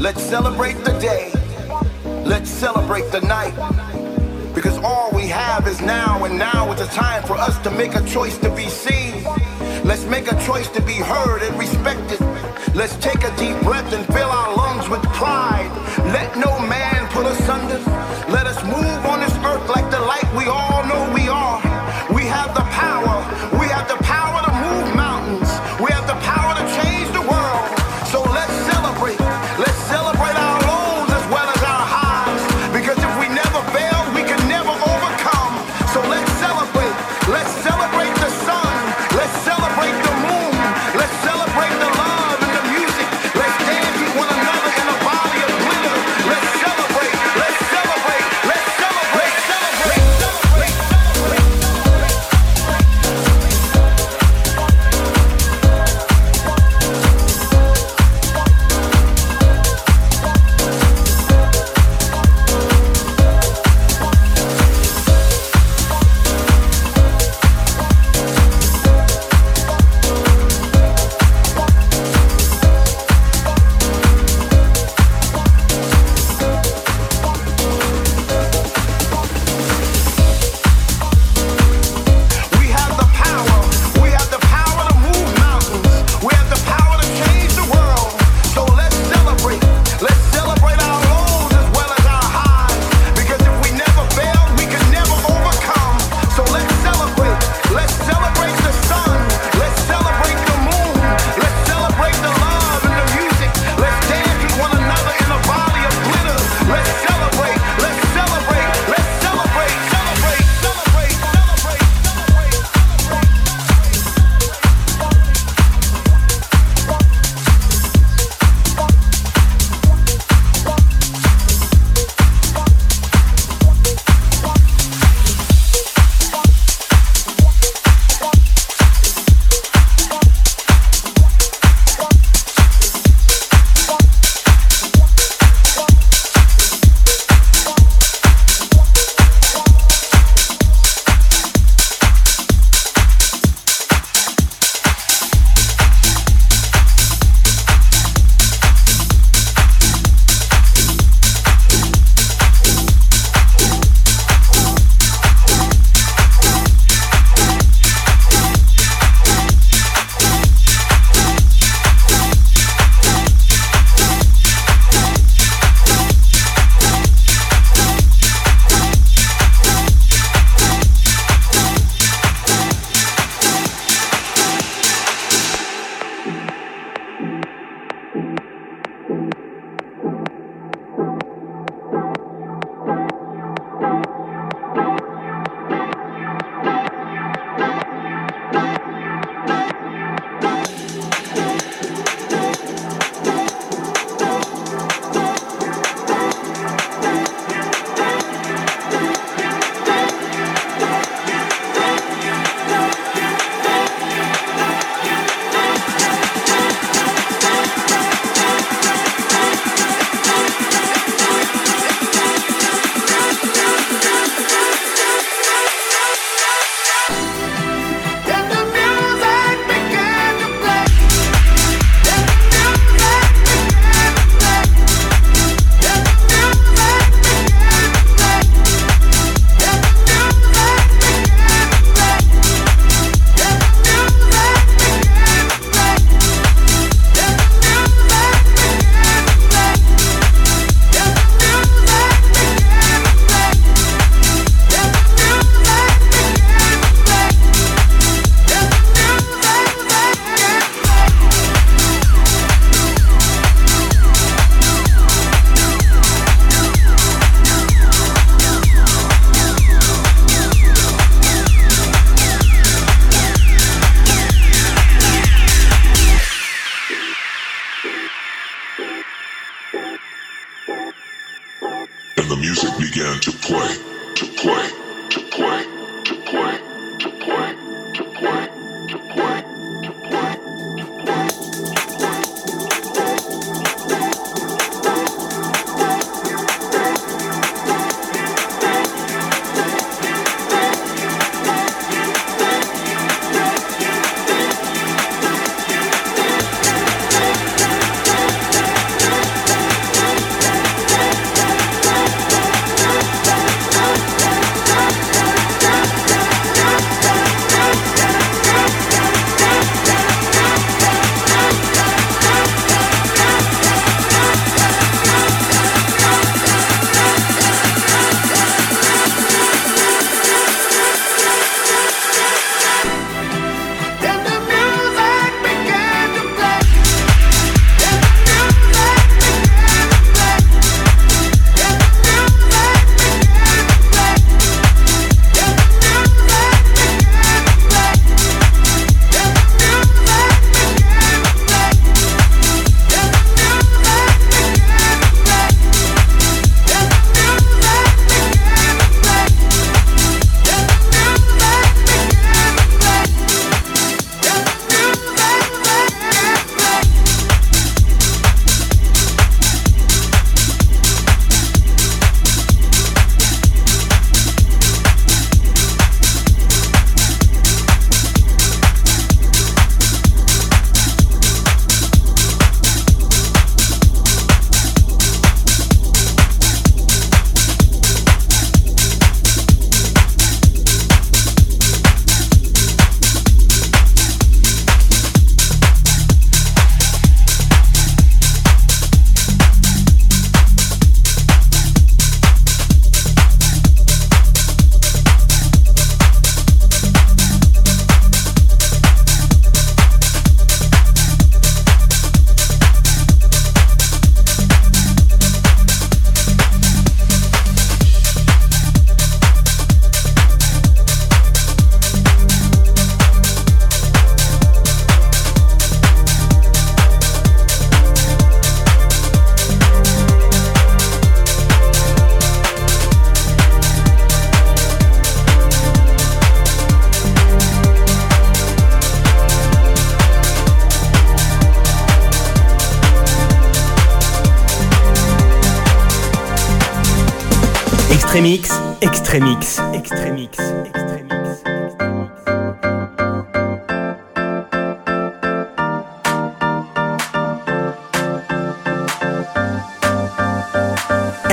Let's celebrate the day. Let's celebrate the night. Because all we have is now, and now is the time for us to make a choice to be seen. Let's make a choice to be heard and respected. Let's take a deep breath and fill our lungs with pride. Let no man put us under.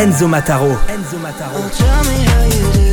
Enzo Mataro. Enzo Mataro.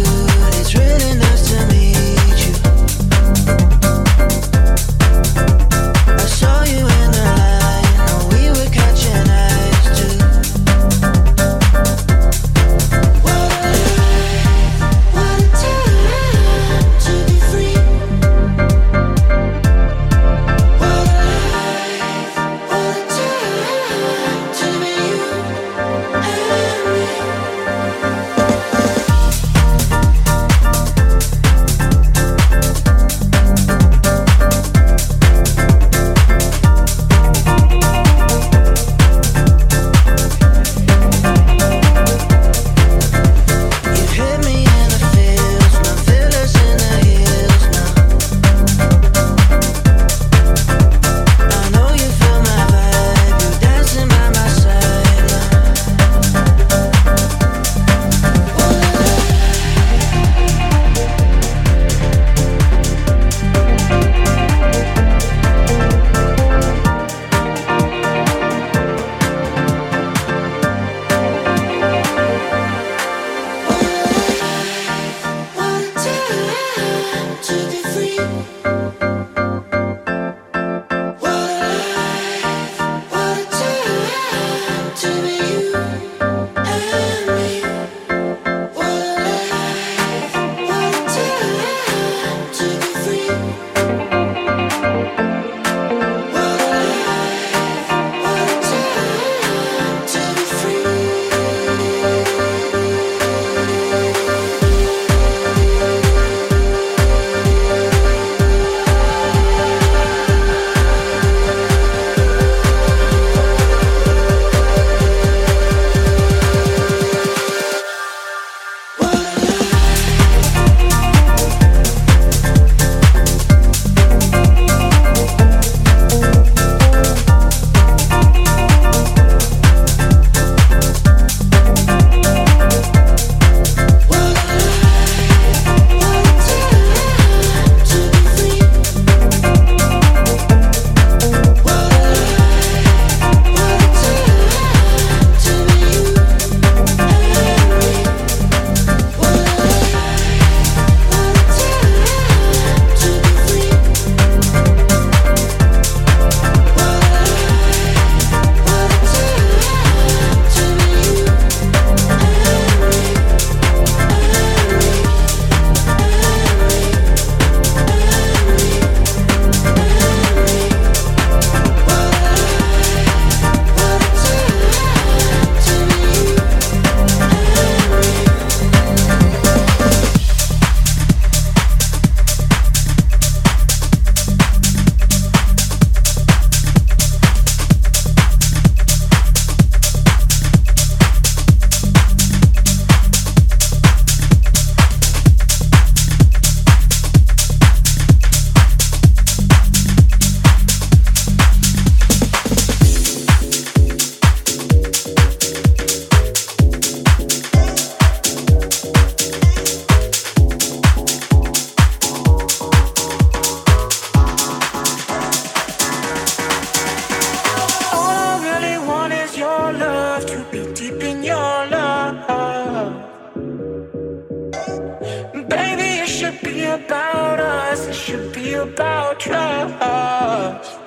should be about trust.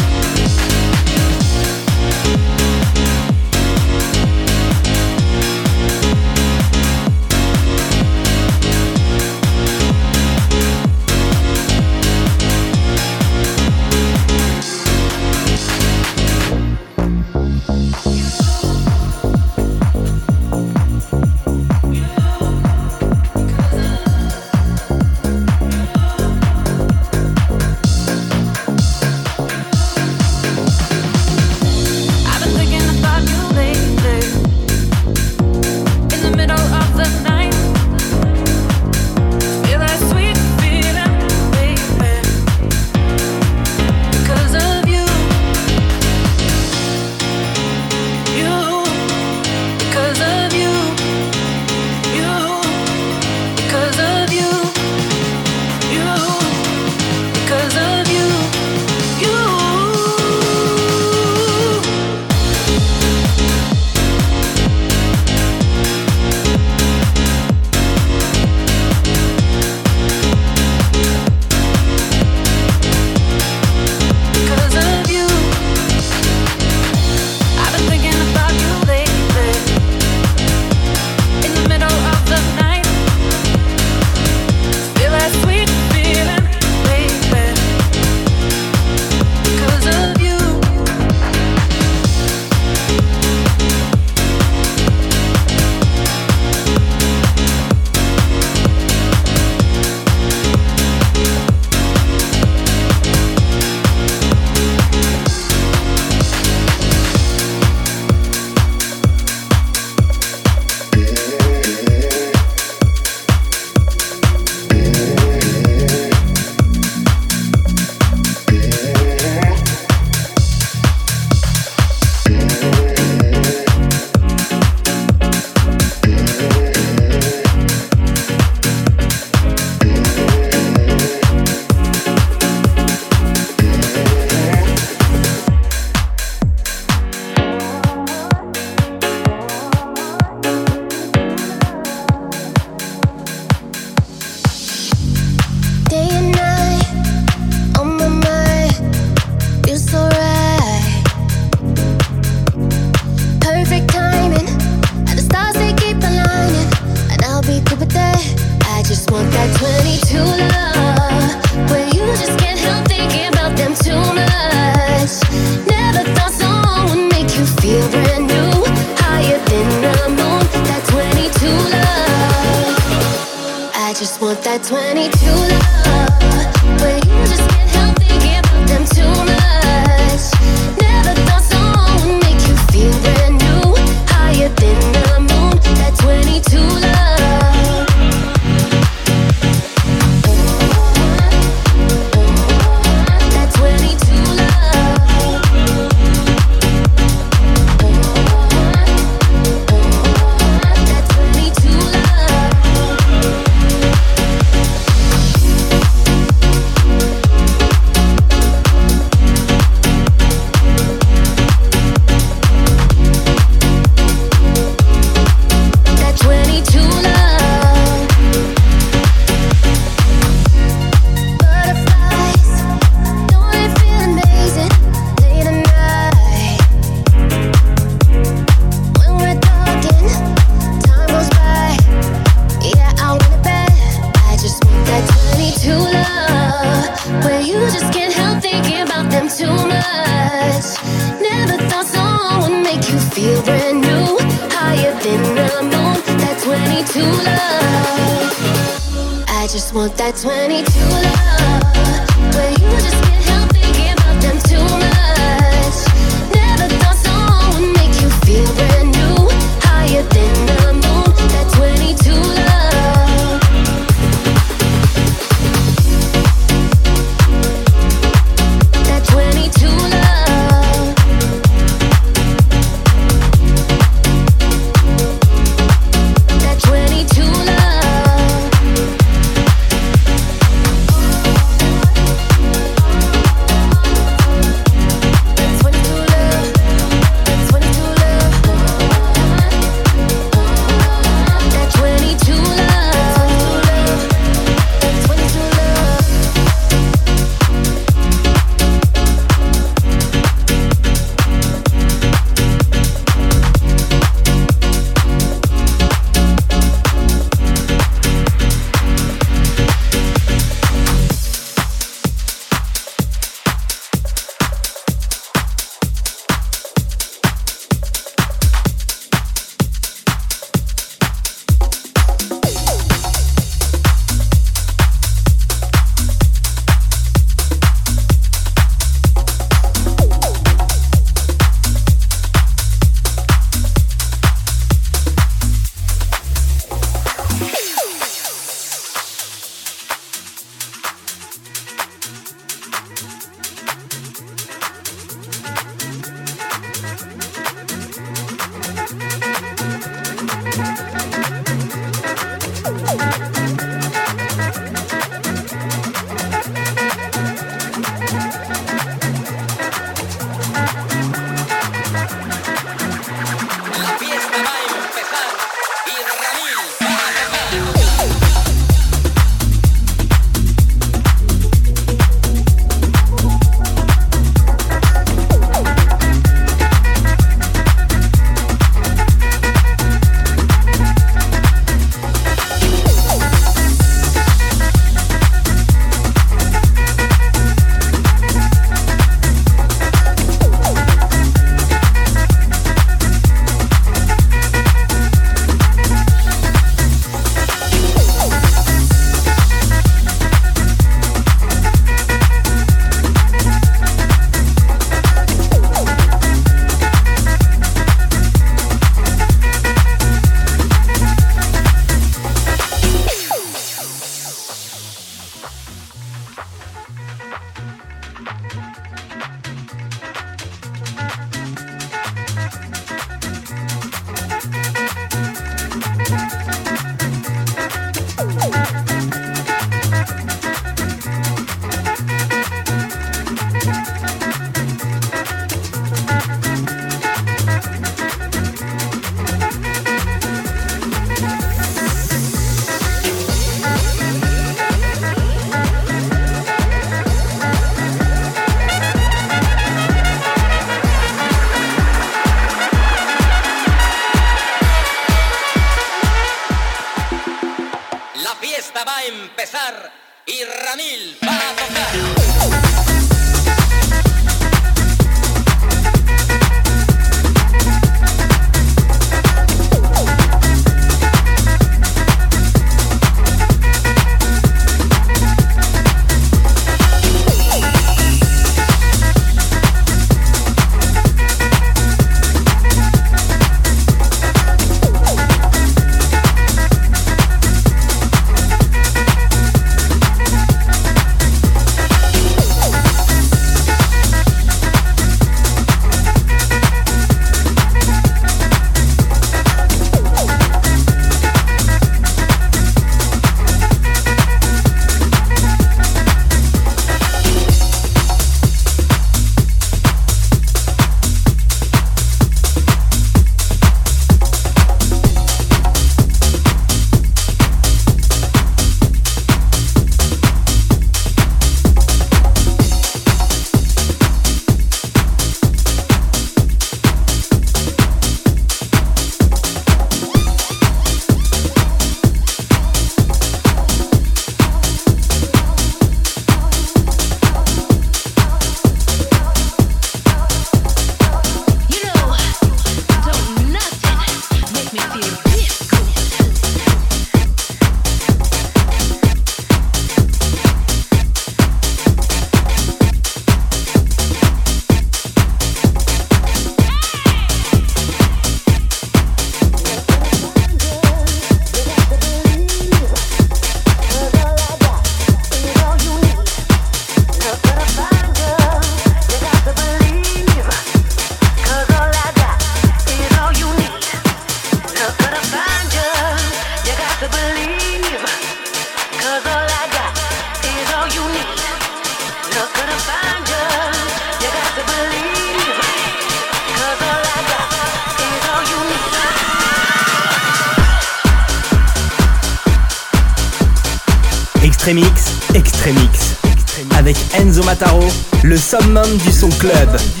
Le summum du son club.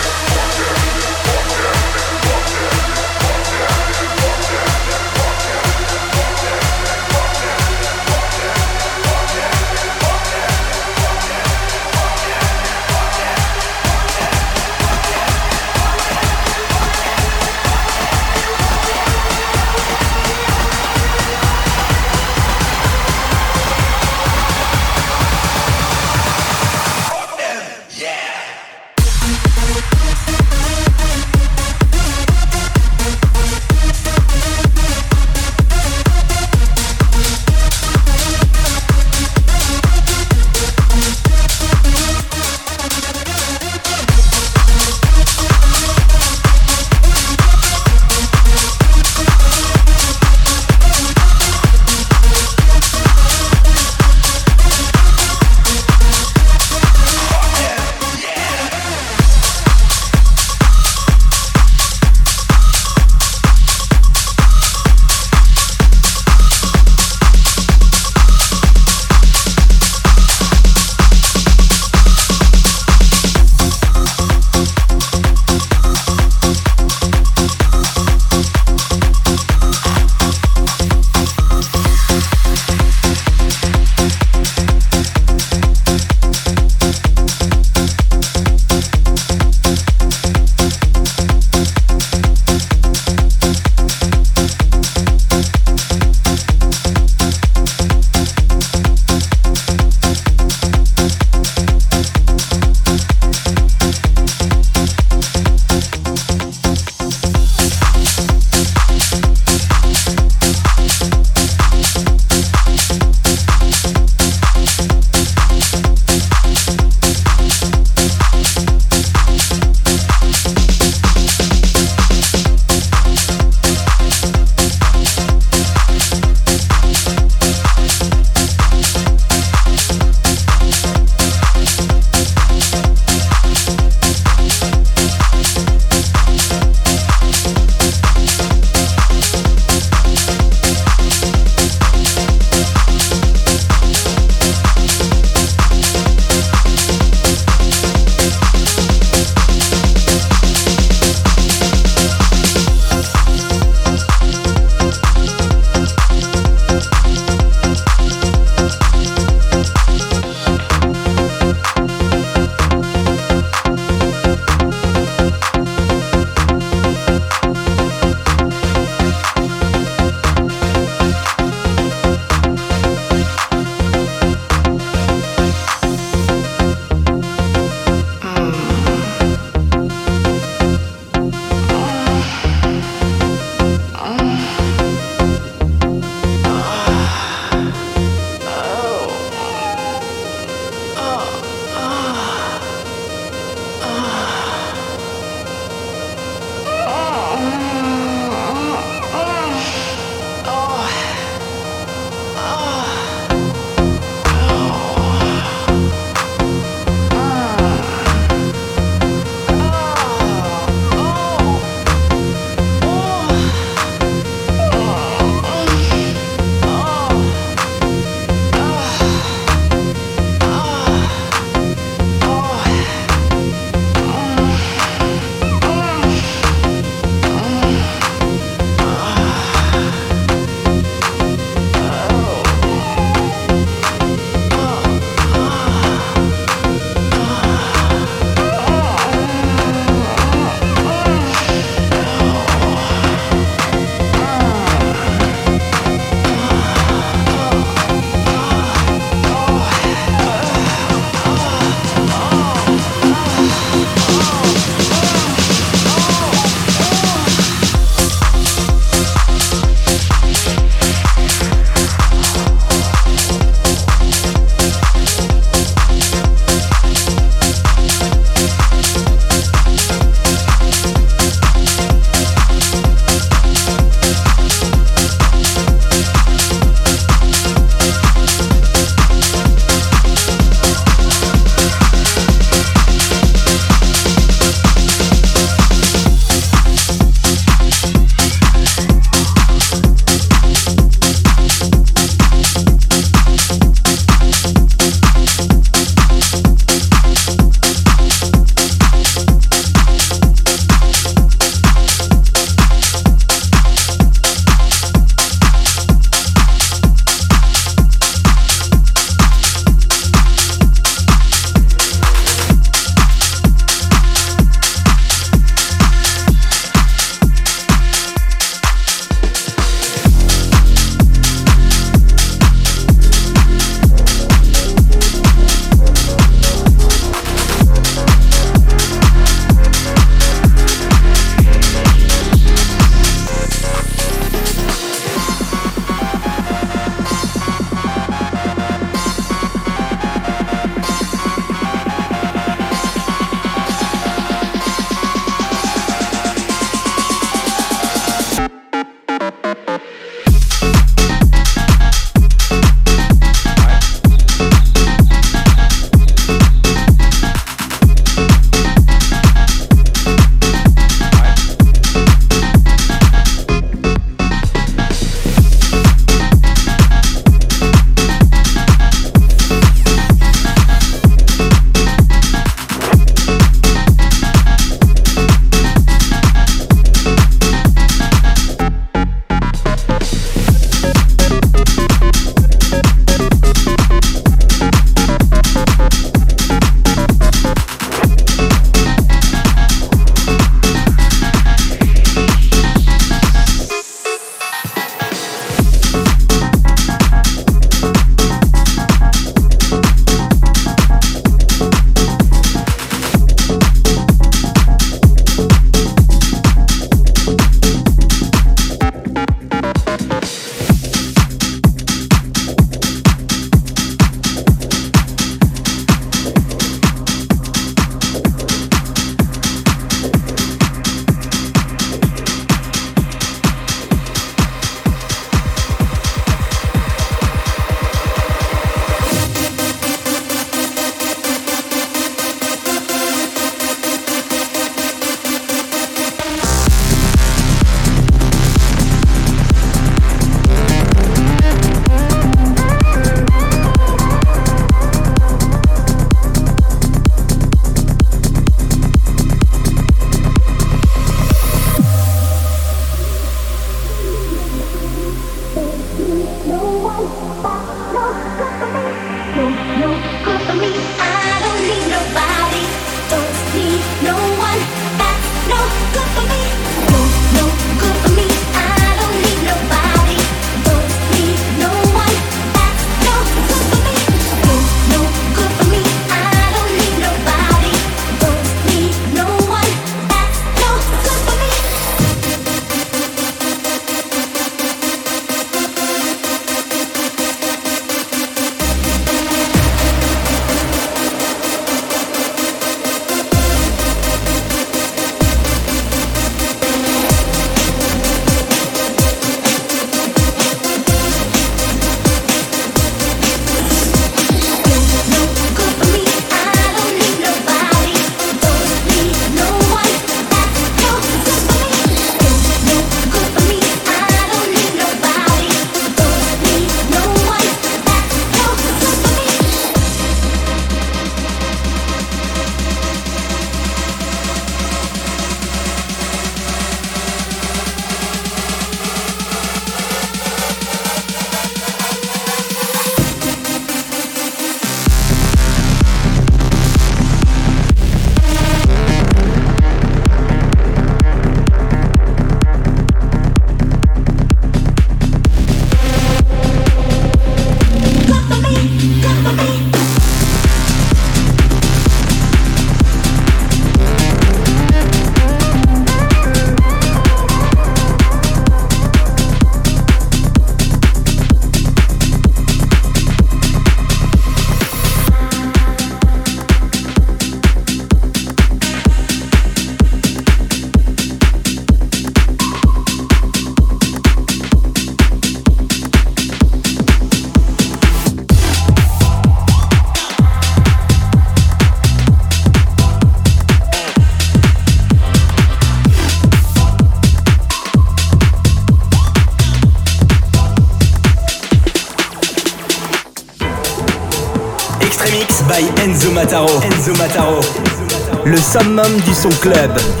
Summum du son club.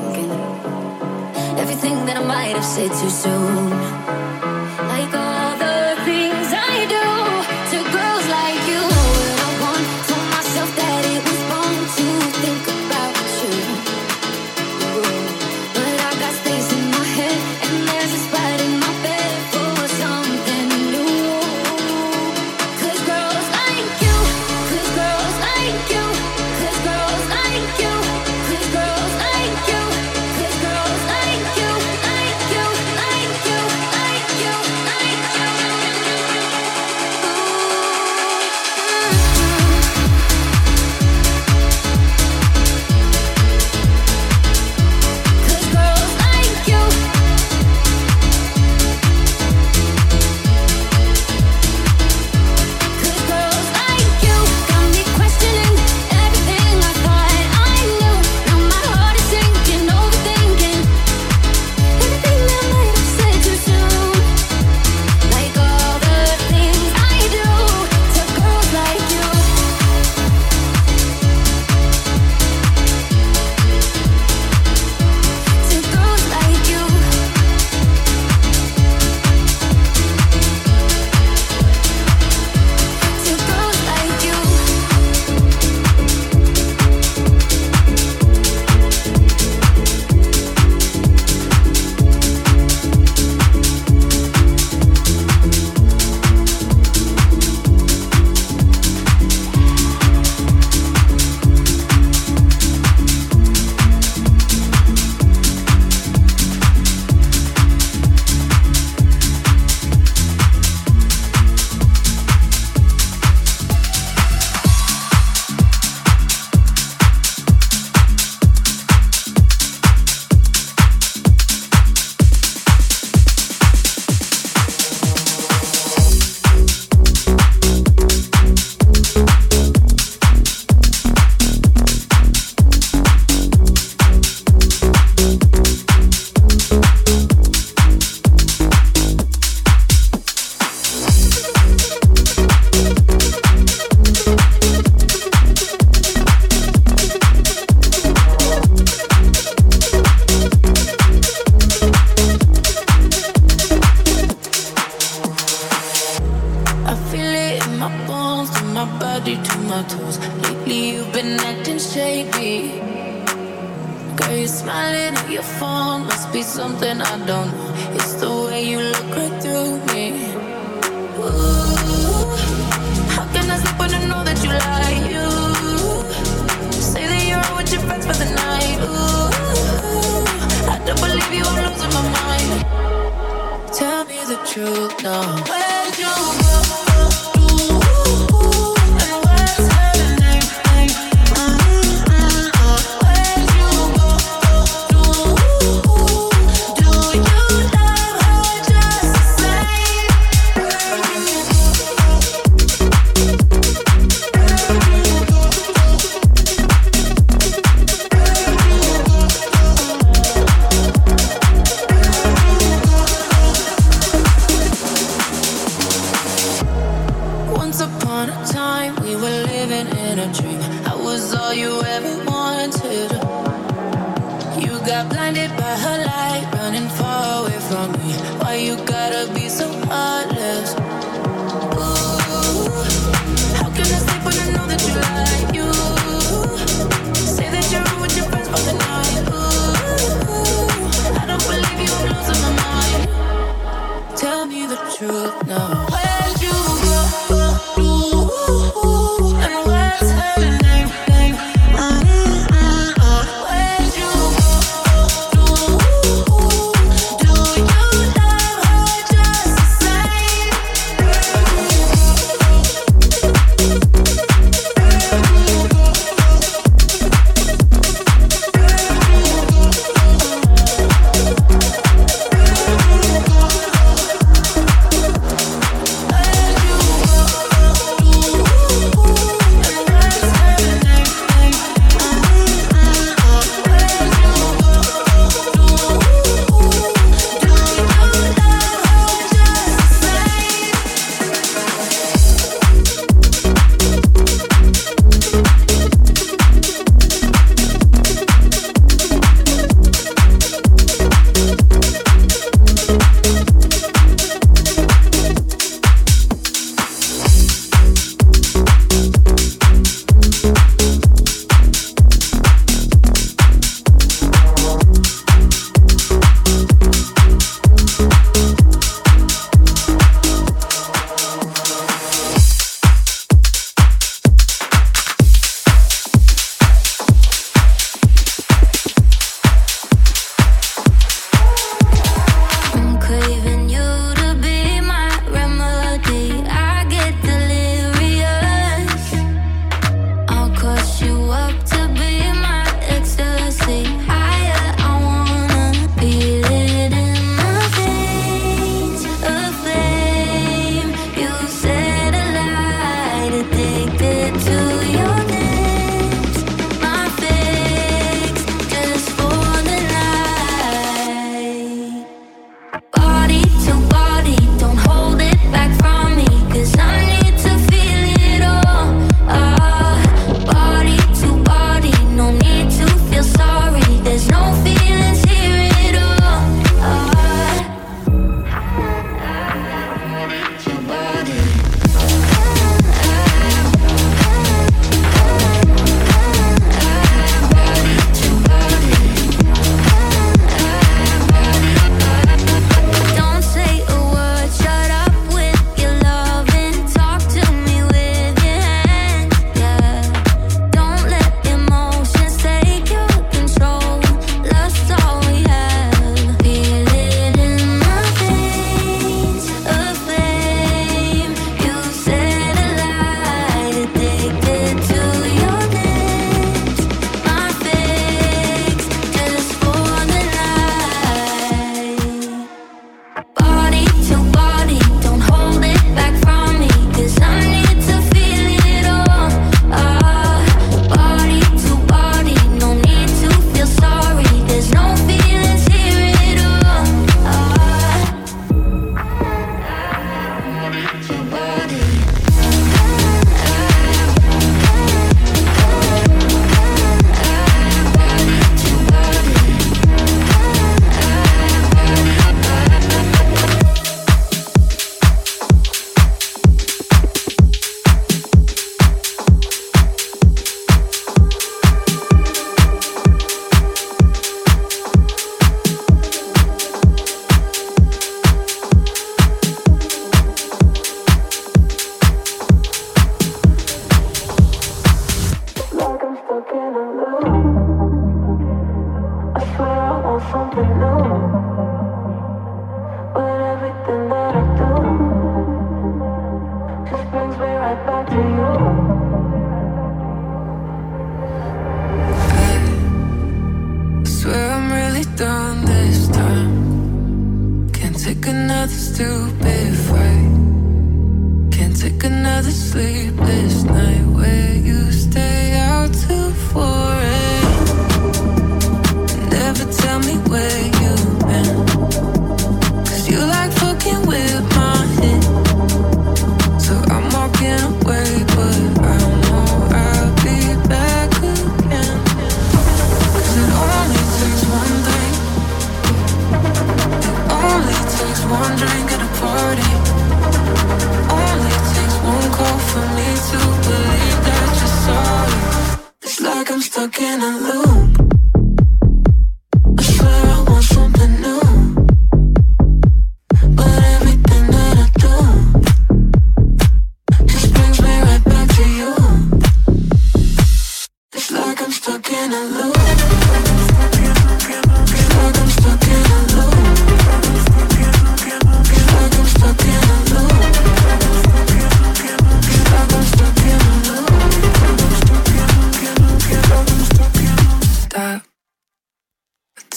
thinking everything that I might have said too soon. Got blinded by her light, running far away from me. Why you gotta be so heartless? Ooh, how can I sleep when I know that you lie? You say that you're out with your friends for the night. Ooh, I don't believe you, I'm losing my mind. Tell me the truth now. Where'd you go? And what's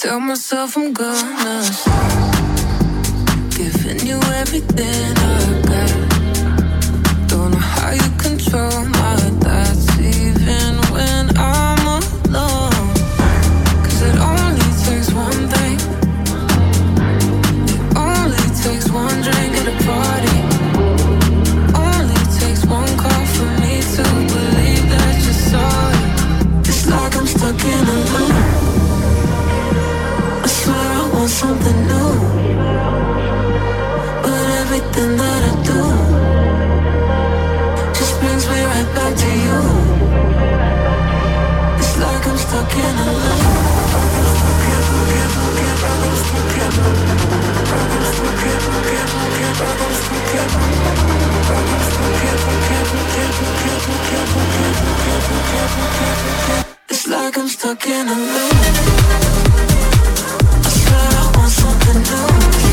Tell myself I'm gonna. stop Giving you everything up. like I'm stuck in a loop. I swear I want something new.